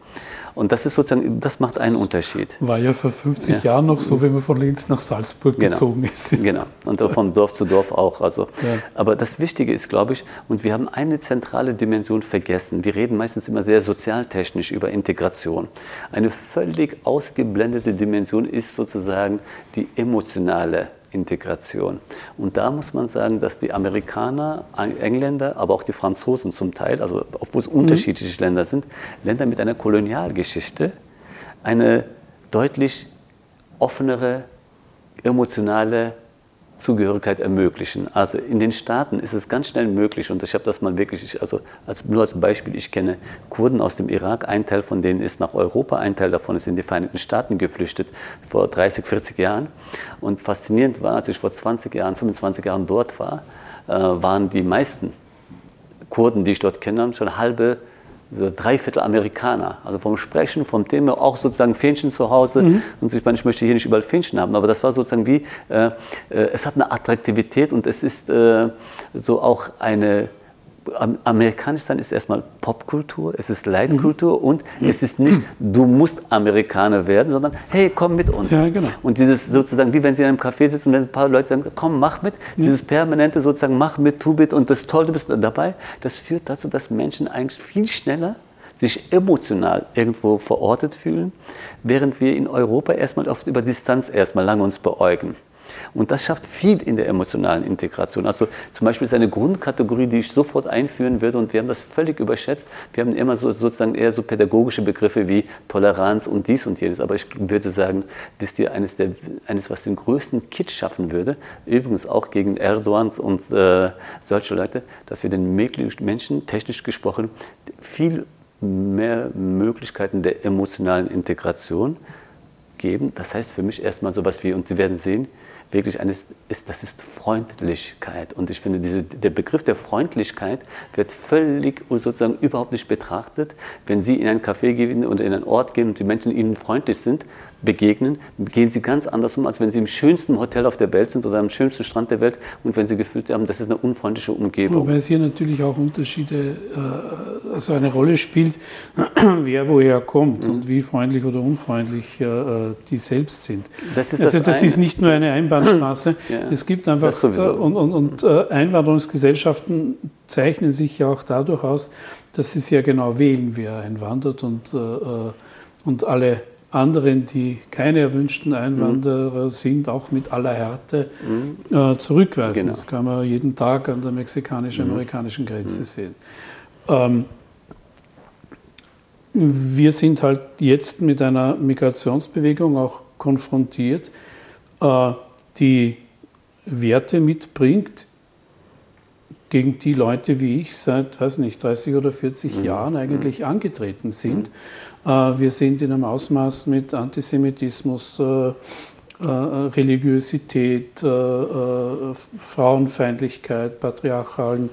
Und das ist sozusagen, das macht einen Unterschied. War ja vor 50 ja. Jahren noch so, wenn man von Linz nach Salzburg genau. gezogen ist. Genau. Und von Dorf zu Dorf auch. Also. Ja. Aber das Wichtige ist, glaube ich, und wir haben eine zentrale Dimension vergessen. Wir reden meistens immer sehr sozialtechnisch über Integration. Eine völlig ausgeblendete Dimension ist sozusagen die emotionale Integration. Und da muss man sagen, dass die Amerikaner, Engländer, aber auch die Franzosen zum Teil, also obwohl es unterschiedliche mhm. Länder sind, Länder mit einer Kolonialgeschichte, eine deutlich offenere, emotionale Zugehörigkeit ermöglichen. Also in den Staaten ist es ganz schnell möglich und ich habe das mal wirklich, also als, nur als Beispiel, ich kenne Kurden aus dem Irak, ein Teil von denen ist nach Europa, ein Teil davon ist in die Vereinigten Staaten geflüchtet vor 30, 40 Jahren und faszinierend war, als ich vor 20 Jahren, 25 Jahren dort war, äh, waren die meisten Kurden, die ich dort kenne, schon halbe drei Viertel Amerikaner. Also vom Sprechen, vom Thema, auch sozusagen Fähnchen zu Hause. Mhm. Und ich meine, ich möchte hier nicht überall Fähnchen haben, aber das war sozusagen wie, äh, äh, es hat eine Attraktivität und es ist äh, so auch eine Amerikanisch sein ist erstmal Popkultur, es ist Leitkultur mhm. und es ist nicht, du musst Amerikaner werden, sondern hey, komm mit uns. Ja, genau. Und dieses sozusagen, wie wenn sie in einem Café sitzen und wenn ein paar Leute sagen, komm, mach mit, mhm. dieses permanente sozusagen, mach mit, tu mit und das Tolle, du bist dabei, das führt dazu, dass Menschen eigentlich viel schneller sich emotional irgendwo verortet fühlen, während wir in Europa erstmal oft über Distanz erstmal lange uns beäugen. Und das schafft viel in der emotionalen Integration. Also zum Beispiel ist eine Grundkategorie, die ich sofort einführen würde und wir haben das völlig überschätzt. Wir haben immer so sozusagen eher so pädagogische Begriffe wie Toleranz und dies und jenes. Aber ich würde sagen, wisst ihr, eines, der, eines was den größten Kitsch schaffen würde, übrigens auch gegen Erdogans und äh, solche Leute, dass wir den Menschen, technisch gesprochen, viel mehr Möglichkeiten der emotionalen Integration geben. Das heißt für mich erstmal so was wie, und Sie werden sehen, wirklich eines ist, das ist Freundlichkeit. Und ich finde, diese, der Begriff der Freundlichkeit wird völlig sozusagen überhaupt nicht betrachtet. Wenn Sie in ein Café gehen oder in einen Ort gehen und die Menschen Ihnen freundlich sind, begegnen, gehen sie ganz anders um, als wenn sie im schönsten Hotel auf der Welt sind oder am schönsten Strand der Welt und wenn sie gefühlt haben, das ist eine unfreundliche Umgebung. Wobei es hier natürlich auch Unterschiede, äh, also eine Rolle spielt, wer woher kommt mhm. und wie freundlich oder unfreundlich äh, die selbst sind. Das ist also das, das ist nicht nur eine Einbahnstraße, ja, es gibt einfach, äh, und, und, und äh, Einwanderungsgesellschaften zeichnen sich ja auch dadurch aus, dass sie sehr genau wählen, wer einwandert und, äh, äh, und alle anderen, die keine erwünschten Einwanderer mhm. sind, auch mit aller Härte mhm. äh, zurückweisen. Genau. Das kann man jeden Tag an der mexikanisch-amerikanischen Grenze mhm. sehen. Ähm, wir sind halt jetzt mit einer Migrationsbewegung auch konfrontiert, äh, die Werte mitbringt, gegen die Leute wie ich seit, weiß nicht, 30 oder 40 mhm. Jahren eigentlich mhm. angetreten sind. Äh, wir sind in einem Ausmaß mit Antisemitismus, äh, äh, Religiosität, Frauenfeindlichkeit, patriarchalen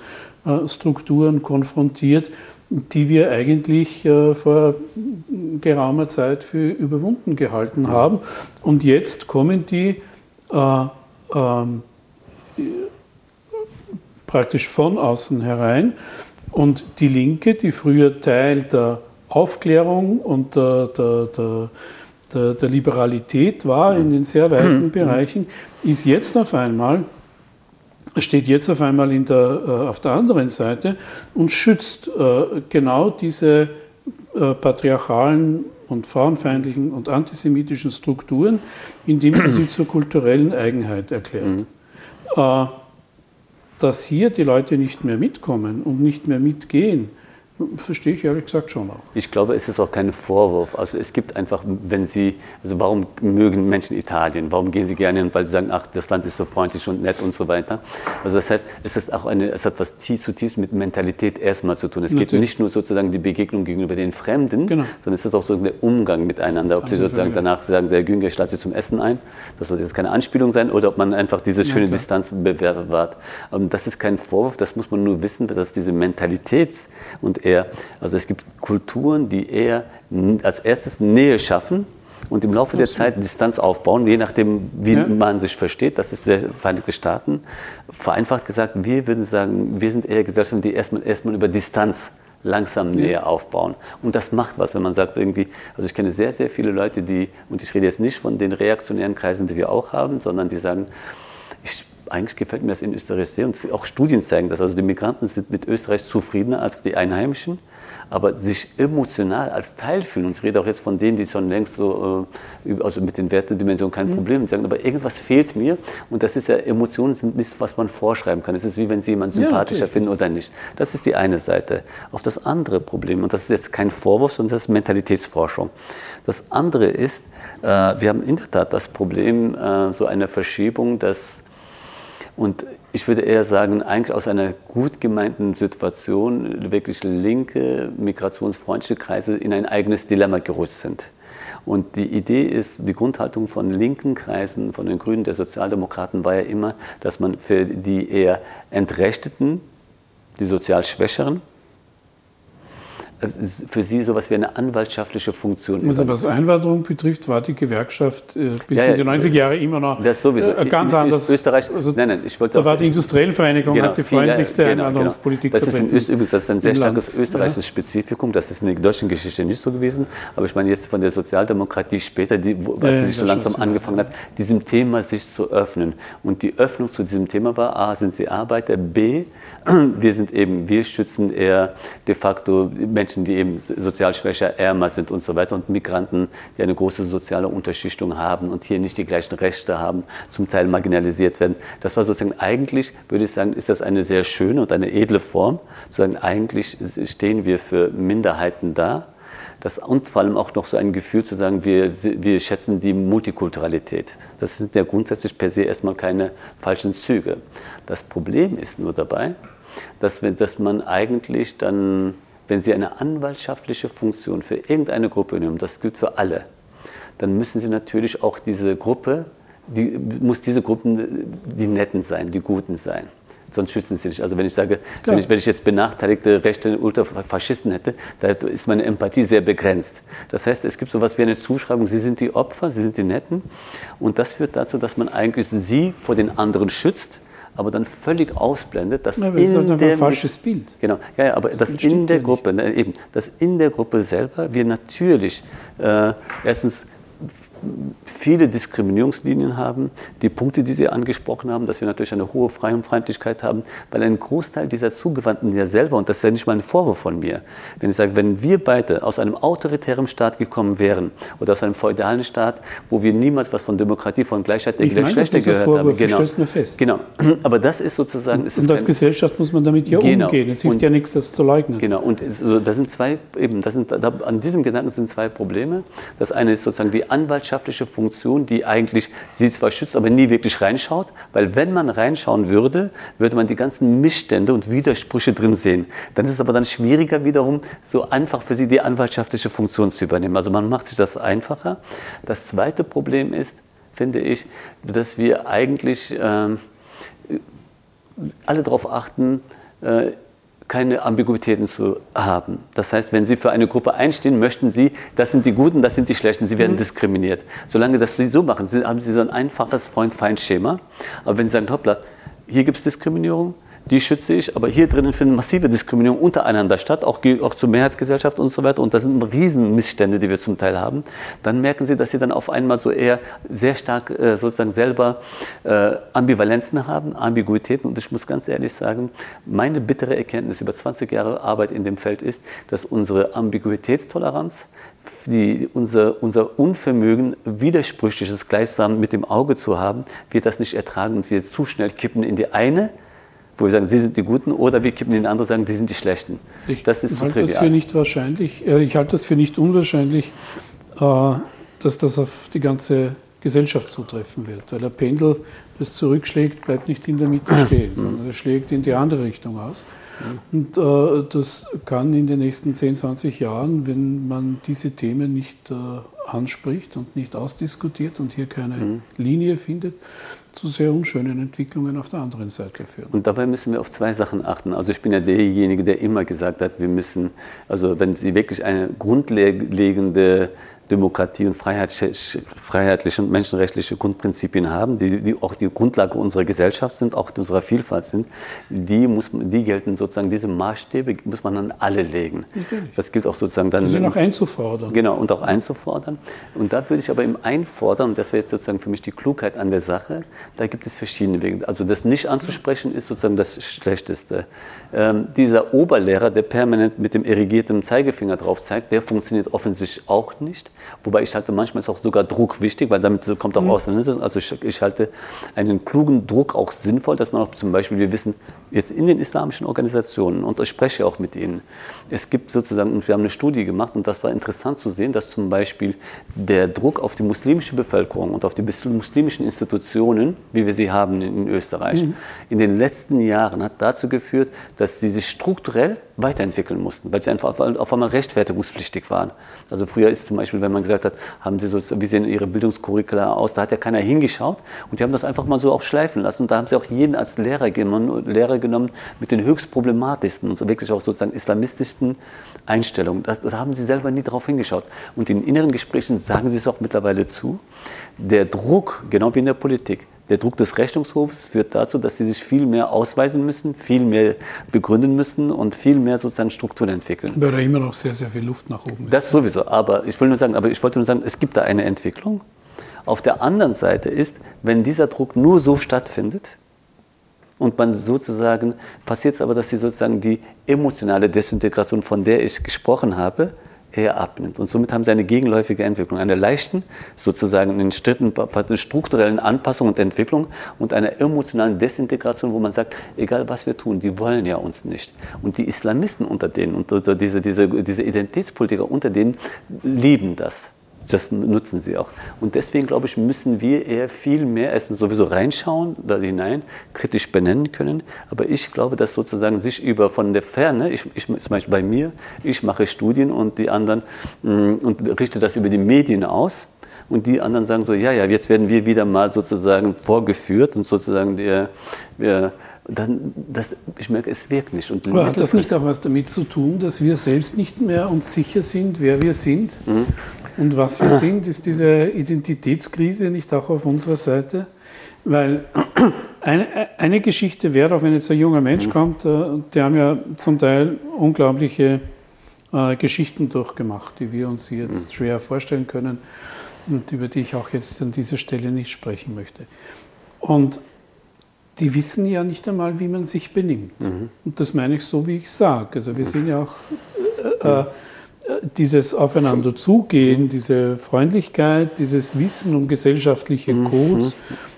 Strukturen konfrontiert, die wir eigentlich vor geraumer Zeit für überwunden gehalten haben. Und jetzt kommen die ähm, praktisch von außen herein. Und die Linke, die früher Teil der Aufklärung und der, der, der, der Liberalität war in den sehr weiten mhm. Bereichen, ist jetzt auf einmal steht jetzt auf einmal in der, äh, auf der anderen Seite und schützt äh, genau diese äh, patriarchalen und frauenfeindlichen und antisemitischen Strukturen, indem sie sie zur kulturellen Eigenheit erklärt. Mhm dass hier die Leute nicht mehr mitkommen und nicht mehr mitgehen, Verstehe ich ehrlich gesagt schon auch. Ich glaube, es ist auch kein Vorwurf. Also es gibt einfach, wenn Sie, also warum mögen Menschen Italien? Warum gehen sie gerne hin? Weil sie sagen, ach, das Land ist so freundlich und nett und so weiter. Also das heißt, es ist auch eine, es hat was zutiefst mit Mentalität erstmal zu tun. Es Natürlich. geht nicht nur sozusagen die Begegnung gegenüber den Fremden, genau. sondern es ist auch so der Umgang miteinander. Ob sie sozusagen danach sagen, sehr Günger, ich lade sie zum Essen ein. Das soll jetzt keine Anspielung sein. Oder ob man einfach diese schöne ja, Distanz bewahrt. Das ist kein Vorwurf. Das muss man nur wissen, dass diese Mentalität und eher, also es gibt Kulturen, die eher als erstes Nähe schaffen und im Laufe der Zeit Distanz aufbauen, je nachdem, wie ja. man sich versteht. Das ist der Vereinigte Staaten. Vereinfacht gesagt, wir würden sagen, wir sind eher Gesellschaften, die erstmal, erstmal über Distanz langsam Nähe ja. aufbauen. Und das macht was, wenn man sagt irgendwie, also ich kenne sehr, sehr viele Leute, die, und ich rede jetzt nicht von den reaktionären Kreisen, die wir auch haben, sondern die sagen, eigentlich gefällt mir das in Österreich sehr und auch Studien zeigen das. Also die Migranten sind mit Österreich zufriedener als die Einheimischen, aber sich emotional als Teil fühlen. Und ich rede auch jetzt von denen, die schon längst so, äh, also mit den Wertedimensionen kein mhm. Problem sagen, aber irgendwas fehlt mir und das ist ja, Emotionen sind nichts, was man vorschreiben kann. Es ist wie wenn Sie jemanden sympathischer ja, finden oder nicht. Das ist die eine Seite. Auf das andere Problem, und das ist jetzt kein Vorwurf, sondern das ist Mentalitätsforschung. Das andere ist, äh, wir haben in der Tat das Problem äh, so einer Verschiebung, dass und ich würde eher sagen, eigentlich aus einer gut gemeinten Situation wirklich linke, migrationsfreundliche Kreise in ein eigenes Dilemma gerutscht sind. Und die Idee ist, die Grundhaltung von linken Kreisen, von den Grünen, der Sozialdemokraten war ja immer, dass man für die eher Entrechteten, die sozial Schwächeren, für Sie sowas wie eine anwaltschaftliche Funktion. Also was Einwanderung betrifft, war die Gewerkschaft äh, bis ja, ja, in die 90er Jahre immer noch das sowieso. Äh, ganz anders. Österreich, also, nein, nein, ich wollte da war die Industriellenvereinigung genau, hat die freundlichste genau, genau, Einwanderungspolitik genau. Das ist in Öst, übrigens das ist ein sehr starkes österreichisches ja. Spezifikum. Das ist in der deutschen Geschichte nicht so gewesen. Aber ich meine jetzt von der Sozialdemokratie später, die, wo, als sie sich so langsam angefangen hat, diesem Thema sich zu öffnen. Und die Öffnung zu diesem Thema war, A, sind sie Arbeiter, B, wir sind eben, wir schützen eher de facto Menschen, Menschen, die eben sozial schwächer, ärmer sind und so weiter und Migranten, die eine große soziale Unterschichtung haben und hier nicht die gleichen Rechte haben, zum Teil marginalisiert werden. Das war sozusagen eigentlich, würde ich sagen, ist das eine sehr schöne und eine edle Form. Sozusagen eigentlich stehen wir für Minderheiten da. Das, und vor allem auch noch so ein Gefühl zu sagen, wir, wir schätzen die Multikulturalität. Das sind ja grundsätzlich per se erstmal keine falschen Züge. Das Problem ist nur dabei, dass, dass man eigentlich dann, wenn Sie eine anwaltschaftliche Funktion für irgendeine Gruppe nehmen, das gilt für alle, dann müssen Sie natürlich auch diese Gruppe, die, muss diese Gruppen die Netten sein, die Guten sein sonst schützen sie nicht. Also wenn ich sage, wenn ich, wenn ich, jetzt benachteiligte rechte Ultrafaschisten hätte, da ist meine Empathie sehr begrenzt. Das heißt, es gibt so etwas wie eine Zuschreibung, sie sind die Opfer, sie sind die Netten. Und das führt dazu, dass man eigentlich sie vor den anderen schützt, aber dann völlig ausblendet, dass ja, in ist halt der ein falsches Bild. Genau, ja, ja aber das dass in der Gruppe, ne, eben, dass in der Gruppe selber wir natürlich äh, erstens viele Diskriminierungslinien haben, die Punkte, die Sie angesprochen haben, dass wir natürlich eine hohe Freihumfeindlichkeit haben, weil ein Großteil dieser Zugewandten ja selber, und das ist ja nicht mal ein Vorwurf von mir, wenn ich sage, wenn wir beide aus einem autoritären Staat gekommen wären oder aus einem feudalen Staat, wo wir niemals was von Demokratie, von Gleichheit der Geschlechter gehört Vorwurf, haben. Genau. Nur fest. genau, aber das ist sozusagen... Und, und als Gesellschaft muss man damit ja genau. umgehen. Es hilft und, ja nichts, das zu leugnen. Genau, und so, das sind zwei, eben, das sind, da, an diesem Gedanken sind zwei Probleme. Das eine ist sozusagen die anwaltschaftliche Funktion, die eigentlich sie zwar schützt, aber nie wirklich reinschaut, weil wenn man reinschauen würde, würde man die ganzen Missstände und Widersprüche drin sehen. Dann ist es aber dann schwieriger wiederum, so einfach für sie die anwaltschaftliche Funktion zu übernehmen. Also man macht sich das einfacher. Das zweite Problem ist, finde ich, dass wir eigentlich äh, alle darauf achten, äh, keine Ambiguitäten zu haben. Das heißt, wenn Sie für eine Gruppe einstehen, möchten Sie, das sind die Guten, das sind die Schlechten, Sie werden mhm. diskriminiert. Solange das Sie so machen, haben Sie so ein einfaches Freund-Feind-Schema. Aber wenn Sie sagen, hoppla, hier gibt es Diskriminierung, die schütze ich, aber hier drinnen finden massive Diskriminierungen untereinander statt, auch, auch zur Mehrheitsgesellschaft und so weiter. Und das sind Riesenmissstände, die wir zum Teil haben. Dann merken Sie, dass Sie dann auf einmal so eher sehr stark äh, sozusagen selber äh, Ambivalenzen haben, Ambiguitäten. Und ich muss ganz ehrlich sagen, meine bittere Erkenntnis über 20 Jahre Arbeit in dem Feld ist, dass unsere Ambiguitätstoleranz, die, unser, unser Unvermögen, Widersprüchliches gleichsam mit dem Auge zu haben, wir das nicht ertragen und wir zu schnell kippen in die eine wo wir sagen, sie sind die Guten, oder wir kippen den anderen sagen, die sind die Schlechten. Ich das ist so halte trivial. das für nicht wahrscheinlich. Äh, ich halte das für nicht unwahrscheinlich, äh, dass das auf die ganze Gesellschaft zutreffen wird. Weil der Pendel, das zurückschlägt, bleibt nicht in der Mitte stehen, sondern es schlägt in die andere Richtung aus. Und äh, das kann in den nächsten 10, 20 Jahren, wenn man diese Themen nicht äh, anspricht und nicht ausdiskutiert und hier keine mhm. Linie findet, zu sehr unschönen Entwicklungen auf der anderen Seite führen. Und dabei müssen wir auf zwei Sachen achten. Also ich bin ja derjenige, der immer gesagt hat, wir müssen, also wenn Sie wirklich eine grundlegende Demokratie und freiheitliche und menschenrechtliche Grundprinzipien haben, die, die, auch die Grundlage unserer Gesellschaft sind, auch unserer Vielfalt sind, die, muss, die gelten sozusagen, diese Maßstäbe muss man an alle legen. Natürlich. Das gilt auch sozusagen dann. Die sind auch einzufordern. Genau, und auch einzufordern. Und da würde ich aber im Einfordern, und das wäre jetzt sozusagen für mich die Klugheit an der Sache, da gibt es verschiedene Wege. Also das nicht anzusprechen ist sozusagen das Schlechteste. Ähm, dieser Oberlehrer, der permanent mit dem irrigierten Zeigefinger drauf zeigt, der funktioniert offensichtlich auch nicht. Wobei ich halte, manchmal ist auch sogar Druck wichtig, weil damit kommt auch mhm. aus. Also ich, ich, halte einen klugen Druck auch sinnvoll, dass man auch zum Beispiel, wir wissen jetzt in den islamischen Organisationen, und ich spreche auch mit ihnen, es gibt sozusagen, und wir haben eine Studie gemacht, und das war interessant zu sehen, dass zum Beispiel der Druck auf die muslimische Bevölkerung und auf die muslimischen Institutionen, wie wir sie haben in, in Österreich, mhm. in den letzten Jahren hat dazu geführt, dass sie sich strukturell weiterentwickeln mussten, weil sie einfach auf einmal rechtfertigungspflichtig waren. Also früher ist zum Beispiel, wenn man gesagt hat, haben sie so, wie sehen ihre Bildungskurricula aus, da hat ja keiner hingeschaut und die haben das einfach mal so auch schleifen lassen und da haben sie auch jeden als Lehrer genommen, Lehrer genommen mit den höchst problematischsten und wirklich auch sozusagen islamistischsten Einstellungen. Da haben sie selber nie darauf hingeschaut. Und in inneren Gesprächen sagen sie es auch mittlerweile zu, der Druck, genau wie in der Politik, der Druck des Rechnungshofs führt dazu, dass sie sich viel mehr ausweisen müssen, viel mehr begründen müssen und viel mehr sozusagen Strukturen entwickeln. Weil da immer noch sehr, sehr viel Luft nach oben ist. Das sowieso. Aber ich will nur sagen, aber ich wollte nur sagen, es gibt da eine Entwicklung. Auf der anderen Seite ist, wenn dieser Druck nur so stattfindet, Und man sozusagen, passiert es aber, dass sie sozusagen die emotionale Desintegration, von der ich gesprochen habe, eher abnimmt. Und somit haben sie eine gegenläufige Entwicklung, eine leichten, sozusagen in Schritten, eine strukturellen Anpassung und Entwicklung und einer emotionalen Desintegration, wo man sagt, egal was wir tun, die wollen ja uns nicht. Und die Islamisten unter denen und diese, diese, diese Identitätspolitiker unter denen lieben das. Das nutzen sie auch. Und deswegen, glaube ich, müssen wir eher viel mehr erstens sowieso reinschauen, da hinein, kritisch benennen können. Aber ich glaube, dass sozusagen sich über von der Ferne, ich, ich zum Beispiel bei mir, ich mache Studien und die anderen mm, und richte das über die Medien aus. Und die anderen sagen so, ja, ja, jetzt werden wir wieder mal sozusagen vorgeführt und sozusagen der, wir, dann, das, ich merke, es wirkt nicht. Und Aber hat das nicht auch was damit zu tun, dass wir selbst nicht mehr uns sicher sind, wer wir sind? Mhm. Und was wir sind, ist diese Identitätskrise nicht auch auf unserer Seite? Weil eine, eine Geschichte wäre, auch wenn jetzt ein junger Mensch mhm. kommt, äh, die haben ja zum Teil unglaubliche äh, Geschichten durchgemacht, die wir uns jetzt mhm. schwer vorstellen können und über die ich auch jetzt an dieser Stelle nicht sprechen möchte. Und die wissen ja nicht einmal, wie man sich benimmt. Mhm. Und das meine ich so, wie ich sage. Also wir sind ja auch äh, äh, dieses Aufeinander zugehen, diese Freundlichkeit, dieses Wissen um gesellschaftliche mhm. Codes.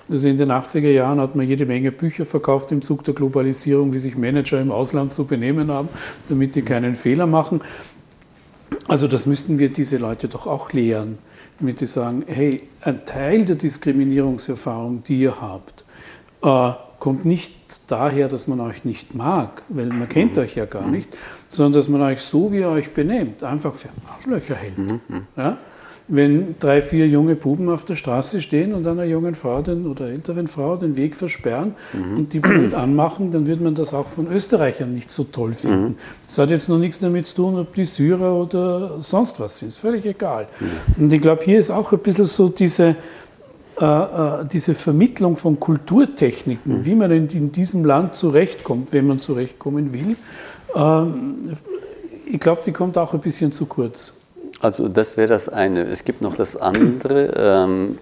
Also in den 80er Jahren hat man jede Menge Bücher verkauft im Zug der Globalisierung, wie sich Manager im Ausland zu benehmen haben, damit die keinen Fehler machen. Also das müssten wir diese Leute doch auch lehren, damit die sagen, hey, ein Teil der Diskriminierungserfahrung, die ihr habt, äh, kommt nicht daher, dass man euch nicht mag, weil man kennt mhm. euch ja gar nicht, sondern dass man euch so, wie ihr euch benehmt, einfach für Arschlöcher hält. Mhm. Ja? Wenn drei, vier junge Buben auf der Straße stehen und einer jungen Frau den, oder älteren Frau den Weg versperren mhm. und die blöd anmachen, dann wird man das auch von Österreichern nicht so toll finden. Mhm. Das hat jetzt noch nichts damit zu tun, ob die Syrer oder sonst was sind. Ist völlig egal. Mhm. Und ich glaube, hier ist auch ein bisschen so diese, diese Vermittlung von Kulturtechniken, mhm. wie man in, in, diesem Land zurechtkommt, wenn man zurechtkommen will, ähm, ich glaube, die kommt auch ein bisschen zu kurz. Also das wäre das eine. Es gibt noch das andere. Ähm,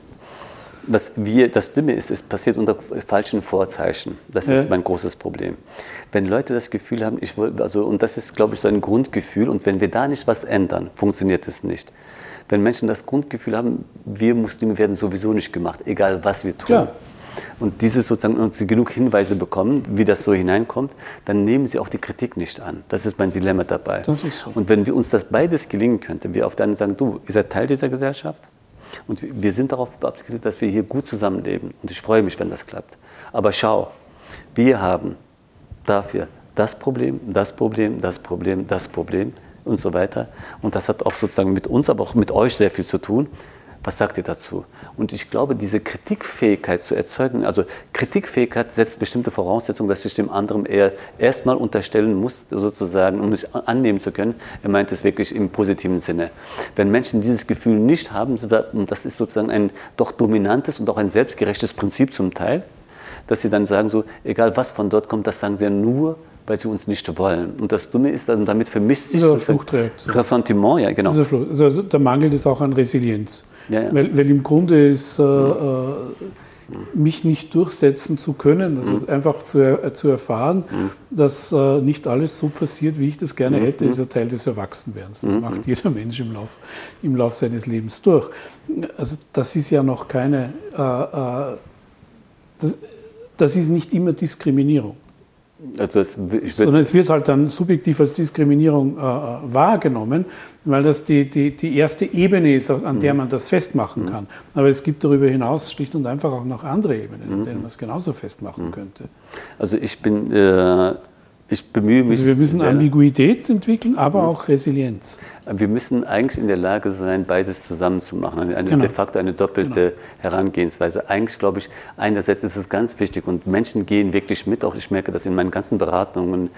was wir, das Dumme ist, es passiert unter falschen Vorzeichen. Das ja. ist mein großes Problem. Wenn Leute das Gefühl haben, ich will, also, und das ist, glaube ich, so ein Grundgefühl, und wenn wir da nicht was ändern, funktioniert es nicht wenn Menschen das Grundgefühl haben, wir Muslime werden sowieso nicht gemacht, egal was wir tun. Klar. Und diese sozusagen und sie genug Hinweise bekommen, wie das so hineinkommt, dann nehmen sie auch die Kritik nicht an. Das ist mein Dilemma dabei. So. Und wenn wir uns das beides gelingen könnte, wir auf der einen sagen, du, ihr seid Teil dieser Gesellschaft und wir sind darauf abgesichert, dass wir hier gut zusammenleben. Und ich freue mich, wenn das klappt. Aber schau, wir haben dafür das Problem, das Problem, das Problem, das Problem und so weiter. Und das hat auch sozusagen mit uns, aber auch mit euch sehr viel zu tun. Was sagt ihr dazu? Und ich glaube, diese Kritikfähigkeit zu erzeugen, also Kritikfähigkeit setzt bestimmte Voraussetzungen, dass ich dem anderen eher erstmal unterstellen muss, sozusagen, um es annehmen zu können. Er meint es wirklich im positiven Sinne. Wenn Menschen dieses Gefühl nicht haben, das ist sozusagen ein doch dominantes und auch ein selbstgerechtes Prinzip zum Teil, dass sie dann sagen so, egal was von dort kommt, das sagen sie ja nur, weil sie uns nicht wollen. Und das Dumme ist, also damit vermisst sich so Fluchtreaktion. Ressentiment, ja genau. Also der Mangel ist auch an Resilienz. Ja, ja. Weil, weil, im Grunde ist äh, äh, mich nicht durchsetzen zu können, also mhm. einfach zu, äh, zu erfahren, mhm. dass äh, nicht alles so passiert, wie ich das gerne mhm. hätte, ist ein Teil des Erwachsenwerdens. Das mhm. macht jeder Mensch im Lauf, im Lauf seines Lebens durch. Also das ist ja noch keine, äh, äh, das, das ist nicht immer Diskriminierung. Also es, Sondern es wird halt dann subjektiv als Diskriminierung äh, wahrgenommen, weil das die, die, die erste Ebene ist, an der mhm. man das festmachen kann. Aber es gibt darüber hinaus schlicht und einfach auch noch andere Ebenen, an denen man es genauso festmachen mhm. könnte. Also ich bin äh, ich bemühe mich. Also wir müssen sehr. Ambiguität entwickeln, aber auch Resilienz. Wir müssen eigentlich in der Lage sein, beides zusammen zu machen. Eine, genau. De facto eine doppelte genau. Herangehensweise. Eigentlich glaube ich, einerseits ist es ganz wichtig und Menschen gehen wirklich mit. Auch ich merke das in meinen ganzen Beratungen,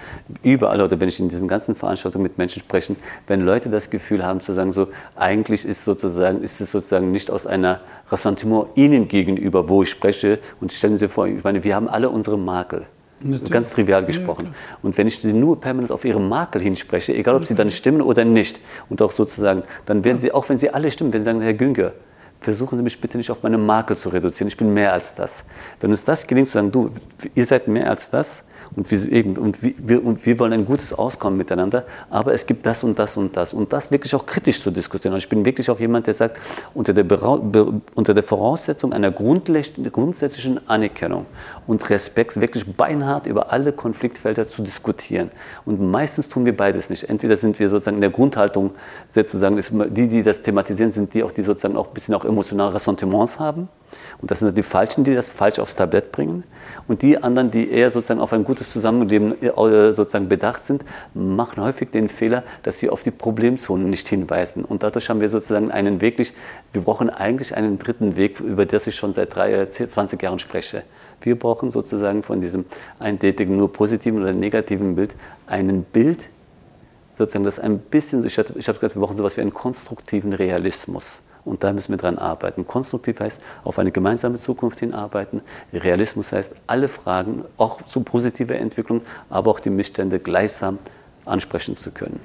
überall oder wenn ich in diesen ganzen Veranstaltungen mit Menschen spreche, wenn Leute das Gefühl haben zu sagen, so eigentlich ist sozusagen, ist es sozusagen nicht aus einer Ressentiment ihnen gegenüber, wo ich spreche. Und stellen Sie vor, ich meine, wir haben alle unsere Makel. Natürlich. Ganz trivial gesprochen. Ja, und wenn ich sie nur permanent auf ihre Makel hinspreche, egal ob sie dann stimmen oder nicht, und auch sozusagen, dann werden sie, auch wenn sie alle stimmen, wenn sie sagen, Herr Günger, versuchen Sie mich bitte nicht auf meine Makel zu reduzieren. Ich bin mehr als das. Wenn uns das gelingt, zu sagen, du, ihr seid mehr als das, und wir, eben, und, wir, und wir wollen ein gutes Auskommen miteinander, aber es gibt das und das und das. Und das wirklich auch kritisch zu diskutieren. Und ich bin wirklich auch jemand, der sagt, unter der, unter der Voraussetzung einer grundsätzlichen Anerkennung und Respekt wirklich beinhart über alle Konfliktfelder zu diskutieren. Und meistens tun wir beides nicht. Entweder sind wir sozusagen in der Grundhaltung, sozusagen, die, die das thematisieren, sind die auch, die sozusagen auch ein bisschen auch emotionale Ressentiments haben. Und das sind die Falschen, die das falsch aufs Tablett bringen. Und die anderen, die eher sozusagen auf ein gutes Zusammenleben äh, sozusagen bedacht sind, machen häufig den Fehler, dass sie auf die Problemzonen nicht hinweisen. Und dadurch haben wir sozusagen einen wirklich, wir brauchen eigentlich einen dritten Weg, über das ich schon seit drei, 20 Jahren spreche. Wir brauchen sozusagen von diesem eindeutigen, nur positiven oder negativen Bild einen Bild, sozusagen das ein bisschen, ich habe gesagt, wir brauchen sowas wie einen konstruktiven Realismus. Und da müssen wir dran arbeiten. Konstruktiv heißt auf eine gemeinsame Zukunft hinarbeiten. Realismus heißt alle Fragen, auch zu positiver Entwicklung, aber auch die Missstände gleichsam ansprechen zu können.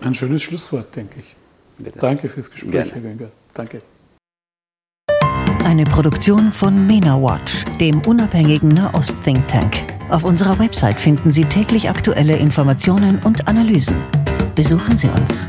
Ein schönes Schlusswort, denke ich. Bitte. Danke fürs Gespräch, Gerne. Herr Günger. Danke. Eine Produktion von MENA Watch, dem unabhängigen Nahost-Think Tank. Auf unserer Website finden Sie täglich aktuelle Informationen und Analysen. Besuchen Sie uns.